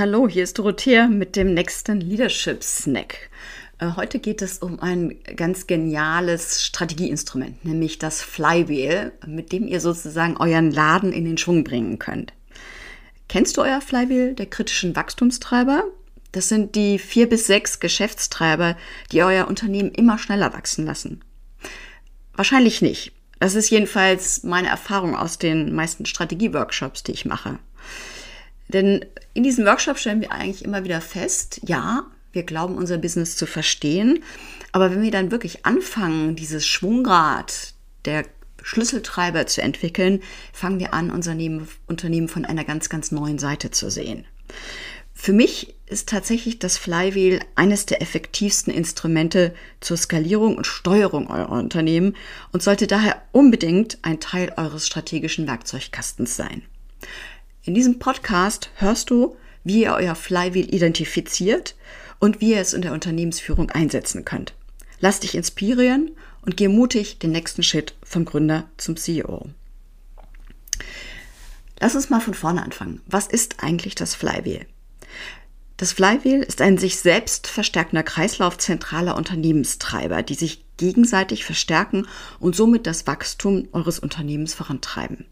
Hallo, hier ist Dorothea mit dem nächsten Leadership Snack. Äh, heute geht es um ein ganz geniales Strategieinstrument, nämlich das Flywheel, mit dem ihr sozusagen euren Laden in den Schwung bringen könnt. Kennst du euer Flywheel der kritischen Wachstumstreiber? Das sind die vier bis sechs Geschäftstreiber, die euer Unternehmen immer schneller wachsen lassen. Wahrscheinlich nicht. Das ist jedenfalls meine Erfahrung aus den meisten Strategieworkshops, die ich mache. Denn in diesem Workshop stellen wir eigentlich immer wieder fest, ja, wir glauben unser Business zu verstehen, aber wenn wir dann wirklich anfangen, dieses Schwungrad der Schlüsseltreiber zu entwickeln, fangen wir an, unser Unternehmen von einer ganz, ganz neuen Seite zu sehen. Für mich ist tatsächlich das Flywheel eines der effektivsten Instrumente zur Skalierung und Steuerung eurer Unternehmen und sollte daher unbedingt ein Teil eures strategischen Werkzeugkastens sein. In diesem Podcast hörst du, wie ihr euer Flywheel identifiziert und wie ihr es in der Unternehmensführung einsetzen könnt. Lass dich inspirieren und geh mutig den nächsten Schritt vom Gründer zum CEO. Lass uns mal von vorne anfangen. Was ist eigentlich das Flywheel? Das Flywheel ist ein sich selbst verstärkender Kreislauf zentraler Unternehmenstreiber, die sich gegenseitig verstärken und somit das Wachstum eures Unternehmens vorantreiben.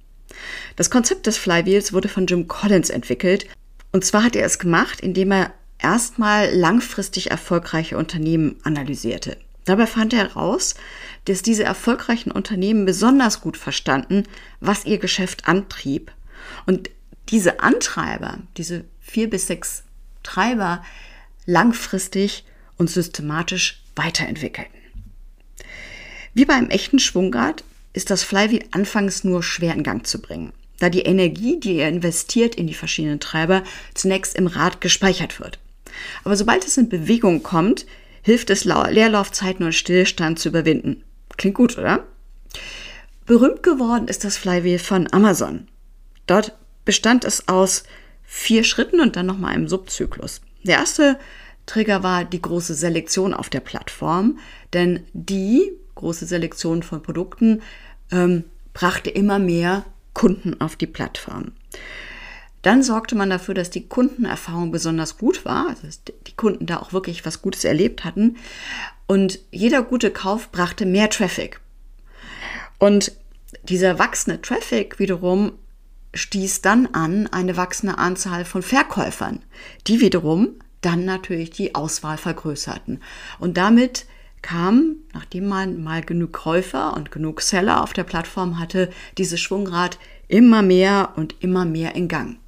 Das Konzept des Flywheels wurde von Jim Collins entwickelt. Und zwar hat er es gemacht, indem er erstmal langfristig erfolgreiche Unternehmen analysierte. Dabei fand er heraus, dass diese erfolgreichen Unternehmen besonders gut verstanden, was ihr Geschäft antrieb. Und diese Antreiber, diese vier bis sechs Treiber, langfristig und systematisch weiterentwickelten. Wie beim echten Schwungrad ist das Flywheel anfangs nur schwer in Gang zu bringen, da die Energie, die ihr investiert in die verschiedenen Treiber, zunächst im Rad gespeichert wird. Aber sobald es in Bewegung kommt, hilft es, Leerlaufzeiten und Stillstand zu überwinden. Klingt gut, oder? Berühmt geworden ist das Flywheel von Amazon. Dort bestand es aus vier Schritten und dann nochmal einem Subzyklus. Der erste Trigger war die große Selektion auf der Plattform, denn die große Selektion von Produkten ähm, brachte immer mehr Kunden auf die Plattform. Dann sorgte man dafür, dass die Kundenerfahrung besonders gut war, also dass die Kunden da auch wirklich was Gutes erlebt hatten. Und jeder gute Kauf brachte mehr Traffic. Und dieser wachsende Traffic wiederum stieß dann an eine wachsende Anzahl von Verkäufern, die wiederum dann natürlich die Auswahl vergrößerten. Und damit kam, nachdem man mal genug Käufer und genug Seller auf der Plattform hatte, dieses Schwungrad immer mehr und immer mehr in Gang.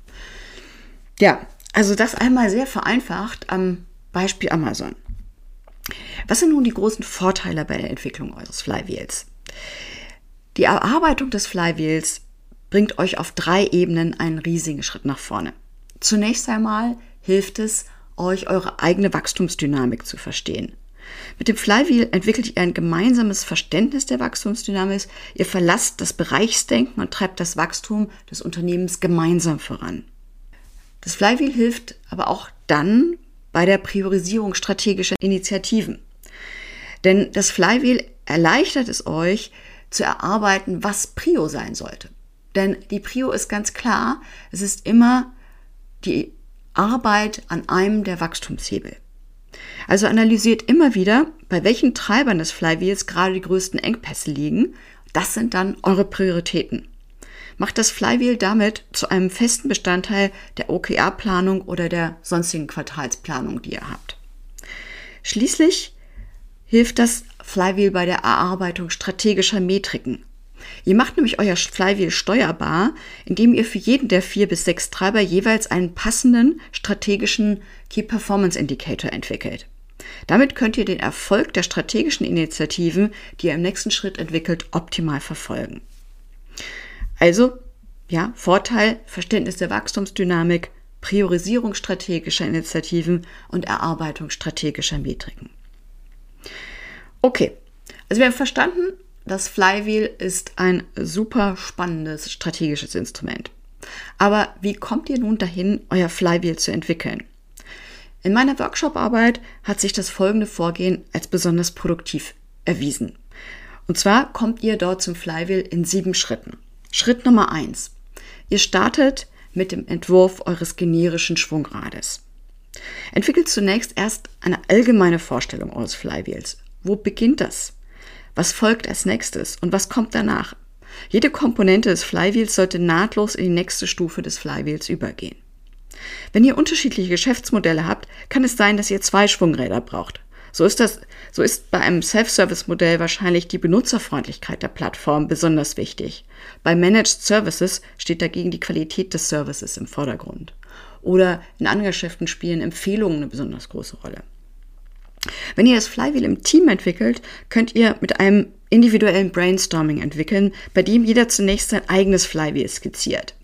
Ja, also das einmal sehr vereinfacht am Beispiel Amazon. Was sind nun die großen Vorteile bei der Entwicklung eures Flywheels? Die Erarbeitung des Flywheels bringt euch auf drei Ebenen einen riesigen Schritt nach vorne. Zunächst einmal hilft es, euch eure eigene Wachstumsdynamik zu verstehen. Mit dem Flywheel entwickelt ihr ein gemeinsames Verständnis der Wachstumsdynamik. Ihr verlasst das Bereichsdenken und treibt das Wachstum des Unternehmens gemeinsam voran. Das Flywheel hilft aber auch dann bei der Priorisierung strategischer Initiativen. Denn das Flywheel erleichtert es euch zu erarbeiten, was Prio sein sollte. Denn die Prio ist ganz klar, es ist immer die Arbeit an einem der Wachstumshebel. Also analysiert immer wieder, bei welchen Treibern des Flywheels gerade die größten Engpässe liegen. Das sind dann eure Prioritäten. Macht das Flywheel damit zu einem festen Bestandteil der OKR-Planung oder der sonstigen Quartalsplanung, die ihr habt. Schließlich hilft das Flywheel bei der Erarbeitung strategischer Metriken. Ihr macht nämlich euer Flywheel steuerbar, indem ihr für jeden der vier bis sechs Treiber jeweils einen passenden strategischen Key Performance Indicator entwickelt. Damit könnt ihr den Erfolg der strategischen Initiativen, die ihr im nächsten Schritt entwickelt, optimal verfolgen. Also, ja, Vorteil, Verständnis der Wachstumsdynamik, Priorisierung strategischer Initiativen und Erarbeitung strategischer Metriken. Okay, also wir haben verstanden, das Flywheel ist ein super spannendes strategisches Instrument. Aber wie kommt ihr nun dahin, euer Flywheel zu entwickeln? In meiner Workshop-Arbeit hat sich das folgende Vorgehen als besonders produktiv erwiesen. Und zwar kommt ihr dort zum Flywheel in sieben Schritten. Schritt Nummer eins. Ihr startet mit dem Entwurf eures generischen Schwungrades. Entwickelt zunächst erst eine allgemeine Vorstellung eures Flywheels. Wo beginnt das? Was folgt als nächstes und was kommt danach? Jede Komponente des Flywheels sollte nahtlos in die nächste Stufe des Flywheels übergehen. Wenn ihr unterschiedliche Geschäftsmodelle habt, kann es sein, dass ihr zwei Schwungräder braucht. So ist das, so ist bei einem Self-Service-Modell wahrscheinlich die Benutzerfreundlichkeit der Plattform besonders wichtig. Bei Managed Services steht dagegen die Qualität des Services im Vordergrund. Oder in anderen Geschäften spielen Empfehlungen eine besonders große Rolle. Wenn ihr das Flywheel im Team entwickelt, könnt ihr mit einem individuellen Brainstorming entwickeln, bei dem jeder zunächst sein eigenes Flywheel skizziert.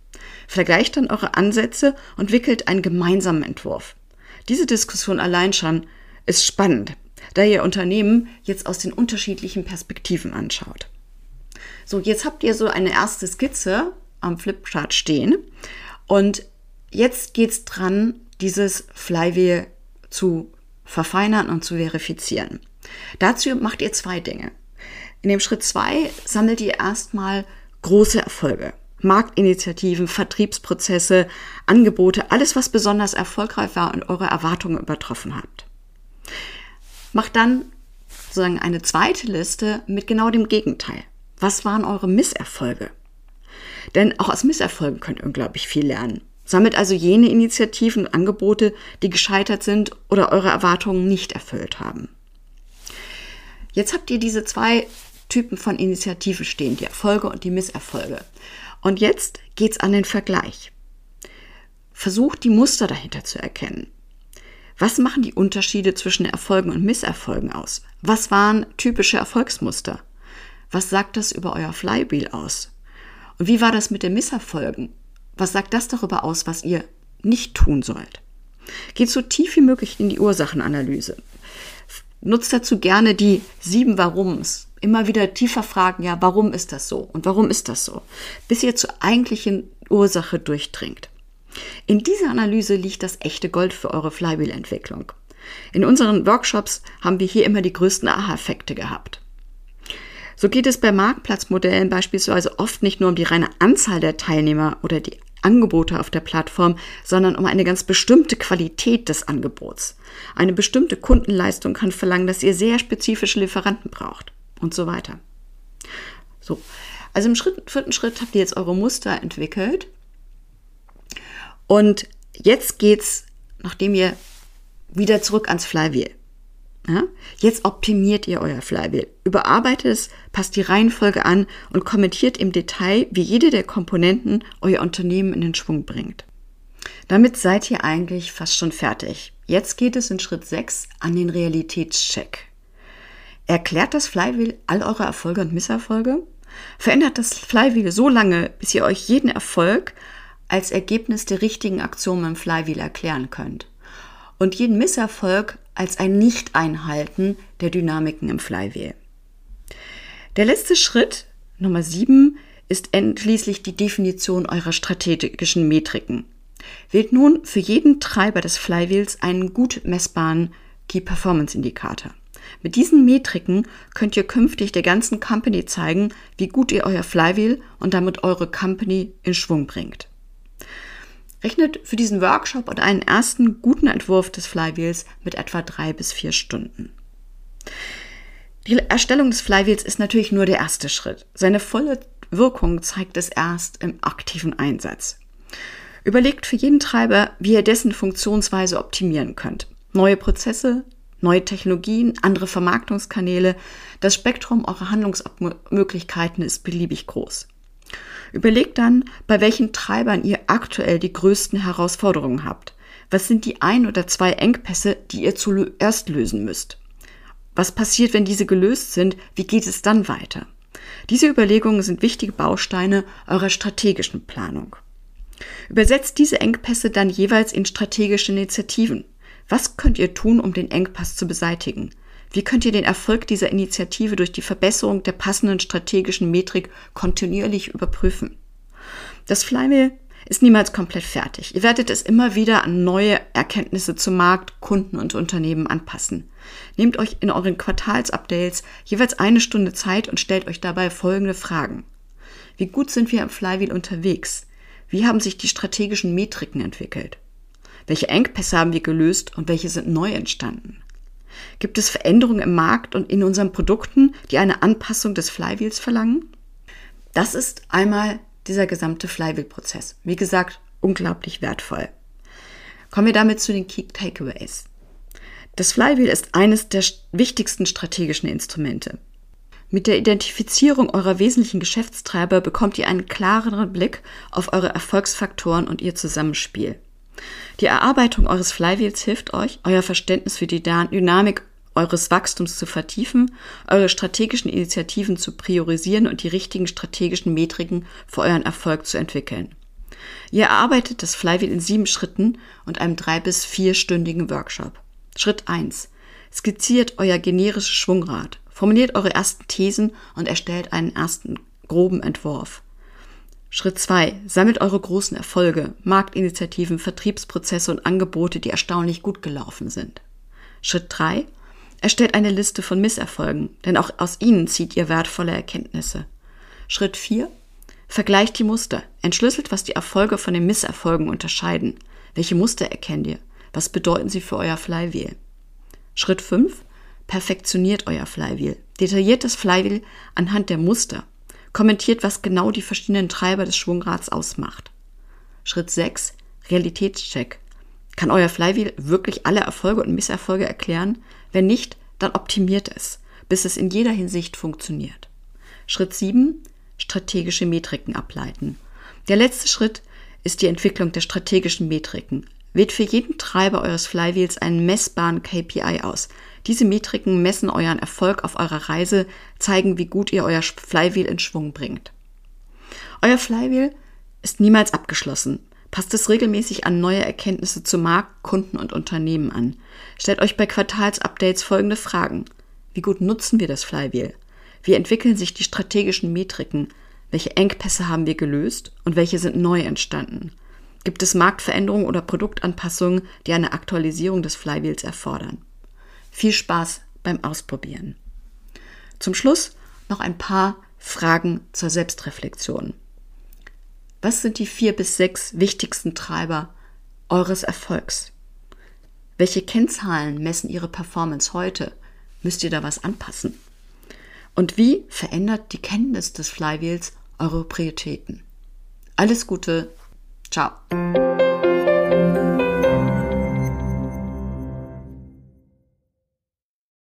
Vergleicht dann eure Ansätze und entwickelt einen gemeinsamen Entwurf. Diese Diskussion allein schon ist spannend, da ihr Unternehmen jetzt aus den unterschiedlichen Perspektiven anschaut. So, jetzt habt ihr so eine erste Skizze am Flipchart stehen und jetzt geht's dran, dieses Flywheel zu verfeinern und zu verifizieren. Dazu macht ihr zwei Dinge. In dem Schritt zwei sammelt ihr erstmal große Erfolge. Marktinitiativen, Vertriebsprozesse, Angebote, alles, was besonders erfolgreich war und eure Erwartungen übertroffen habt. Macht dann sozusagen eine zweite Liste mit genau dem Gegenteil. Was waren eure Misserfolge? Denn auch aus Misserfolgen könnt ihr unglaublich viel lernen. Sammelt also jene Initiativen und Angebote, die gescheitert sind oder eure Erwartungen nicht erfüllt haben. Jetzt habt ihr diese zwei Typen von Initiativen stehen, die Erfolge und die Misserfolge. Und jetzt geht's an den Vergleich. Versucht die Muster dahinter zu erkennen. Was machen die Unterschiede zwischen Erfolgen und Misserfolgen aus? Was waren typische Erfolgsmuster? Was sagt das über euer Flywheel aus? Und wie war das mit den Misserfolgen? Was sagt das darüber aus, was ihr nicht tun sollt? Geht so tief wie möglich in die Ursachenanalyse. Nutzt dazu gerne die sieben Warums. Immer wieder tiefer fragen, ja, warum ist das so? Und warum ist das so? Bis ihr zur eigentlichen Ursache durchdringt. In dieser Analyse liegt das echte Gold für eure Flywheel-Entwicklung. In unseren Workshops haben wir hier immer die größten Aha-Effekte gehabt. So geht es bei Marktplatzmodellen beispielsweise oft nicht nur um die reine Anzahl der Teilnehmer oder die Angebote auf der Plattform, sondern um eine ganz bestimmte Qualität des Angebots. Eine bestimmte Kundenleistung kann verlangen, dass ihr sehr spezifische Lieferanten braucht und so weiter. So, also im Schritt, vierten Schritt habt ihr jetzt eure Muster entwickelt und jetzt geht's, nachdem ihr wieder zurück ans Flywheel. Ja? Jetzt optimiert ihr euer Flywheel. Überarbeitet es, passt die Reihenfolge an und kommentiert im Detail, wie jede der Komponenten euer Unternehmen in den Schwung bringt. Damit seid ihr eigentlich fast schon fertig. Jetzt geht es in Schritt 6 an den Realitätscheck. Erklärt das Flywheel all eure Erfolge und Misserfolge? Verändert das Flywheel so lange, bis ihr euch jeden Erfolg als Ergebnis der richtigen Aktion im Flywheel erklären könnt? Und jeden Misserfolg als ein Nicht-Einhalten der Dynamiken im Flywheel. Der letzte Schritt, Nummer 7, ist endschließlich die Definition eurer strategischen Metriken. Wählt nun für jeden Treiber des Flywheels einen gut messbaren Key Performance Indikator. Mit diesen Metriken könnt ihr künftig der ganzen Company zeigen, wie gut ihr euer Flywheel und damit eure Company in Schwung bringt. Rechnet für diesen Workshop und einen ersten guten Entwurf des Flywheels mit etwa drei bis vier Stunden. Die Erstellung des Flywheels ist natürlich nur der erste Schritt. Seine volle Wirkung zeigt es erst im aktiven Einsatz. Überlegt für jeden Treiber, wie ihr dessen Funktionsweise optimieren könnt. Neue Prozesse, neue Technologien, andere Vermarktungskanäle. Das Spektrum eurer Handlungsmöglichkeiten ist beliebig groß. Überlegt dann, bei welchen Treibern ihr aktuell die größten Herausforderungen habt. Was sind die ein oder zwei Engpässe, die ihr zuerst lösen müsst? Was passiert, wenn diese gelöst sind? Wie geht es dann weiter? Diese Überlegungen sind wichtige Bausteine eurer strategischen Planung. Übersetzt diese Engpässe dann jeweils in strategische Initiativen. Was könnt ihr tun, um den Engpass zu beseitigen? Wie könnt ihr den Erfolg dieser Initiative durch die Verbesserung der passenden strategischen Metrik kontinuierlich überprüfen? Das Flywheel ist niemals komplett fertig. Ihr werdet es immer wieder an neue Erkenntnisse zum Markt, Kunden und Unternehmen anpassen. Nehmt euch in euren Quartalsupdates jeweils eine Stunde Zeit und stellt euch dabei folgende Fragen. Wie gut sind wir im Flywheel unterwegs? Wie haben sich die strategischen Metriken entwickelt? Welche Engpässe haben wir gelöst und welche sind neu entstanden? Gibt es Veränderungen im Markt und in unseren Produkten, die eine Anpassung des Flywheels verlangen? Das ist einmal dieser gesamte Flywheel-Prozess. Wie gesagt, unglaublich wertvoll. Kommen wir damit zu den Key Takeaways. Das Flywheel ist eines der wichtigsten strategischen Instrumente. Mit der Identifizierung eurer wesentlichen Geschäftstreiber bekommt ihr einen klareren Blick auf eure Erfolgsfaktoren und ihr Zusammenspiel. Die Erarbeitung eures Flywheels hilft euch, euer Verständnis für die Dynamik eures Wachstums zu vertiefen, eure strategischen Initiativen zu priorisieren und die richtigen strategischen Metriken für euren Erfolg zu entwickeln. Ihr erarbeitet das Flywheel in sieben Schritten und einem drei- bis vierstündigen Workshop. Schritt eins: Skizziert euer generisches Schwungrad, formuliert eure ersten Thesen und erstellt einen ersten groben Entwurf. Schritt zwei: Sammelt eure großen Erfolge, Marktinitiativen, Vertriebsprozesse und Angebote, die erstaunlich gut gelaufen sind. Schritt drei: Erstellt eine Liste von Misserfolgen, denn auch aus ihnen zieht ihr wertvolle Erkenntnisse. Schritt vier: Vergleicht die Muster, entschlüsselt, was die Erfolge von den Misserfolgen unterscheiden. Welche Muster erkennt ihr? Was bedeuten sie für euer Flywheel? Schritt 5. Perfektioniert euer Flywheel. Detailliert das Flywheel anhand der Muster. Kommentiert, was genau die verschiedenen Treiber des Schwungrads ausmacht. Schritt 6. Realitätscheck. Kann euer Flywheel wirklich alle Erfolge und Misserfolge erklären? Wenn nicht, dann optimiert es, bis es in jeder Hinsicht funktioniert. Schritt 7 strategische Metriken ableiten. Der letzte Schritt ist die Entwicklung der strategischen Metriken. Wählt für jeden Treiber eures Flywheels einen messbaren KPI aus. Diese Metriken messen euren Erfolg auf eurer Reise, zeigen, wie gut ihr euer Flywheel in Schwung bringt. Euer Flywheel ist niemals abgeschlossen. Passt es regelmäßig an neue Erkenntnisse zu Markt, Kunden und Unternehmen an. Stellt euch bei Quartalsupdates folgende Fragen. Wie gut nutzen wir das Flywheel? Wie entwickeln sich die strategischen Metriken? Welche Engpässe haben wir gelöst und welche sind neu entstanden? Gibt es Marktveränderungen oder Produktanpassungen, die eine Aktualisierung des Flywheels erfordern? Viel Spaß beim Ausprobieren. Zum Schluss noch ein paar Fragen zur Selbstreflexion. Was sind die vier bis sechs wichtigsten Treiber eures Erfolgs? Welche Kennzahlen messen Ihre Performance heute? Müsst ihr da was anpassen? Und wie verändert die Kenntnis des Flywheels eure Prioritäten? Alles Gute. Ciao.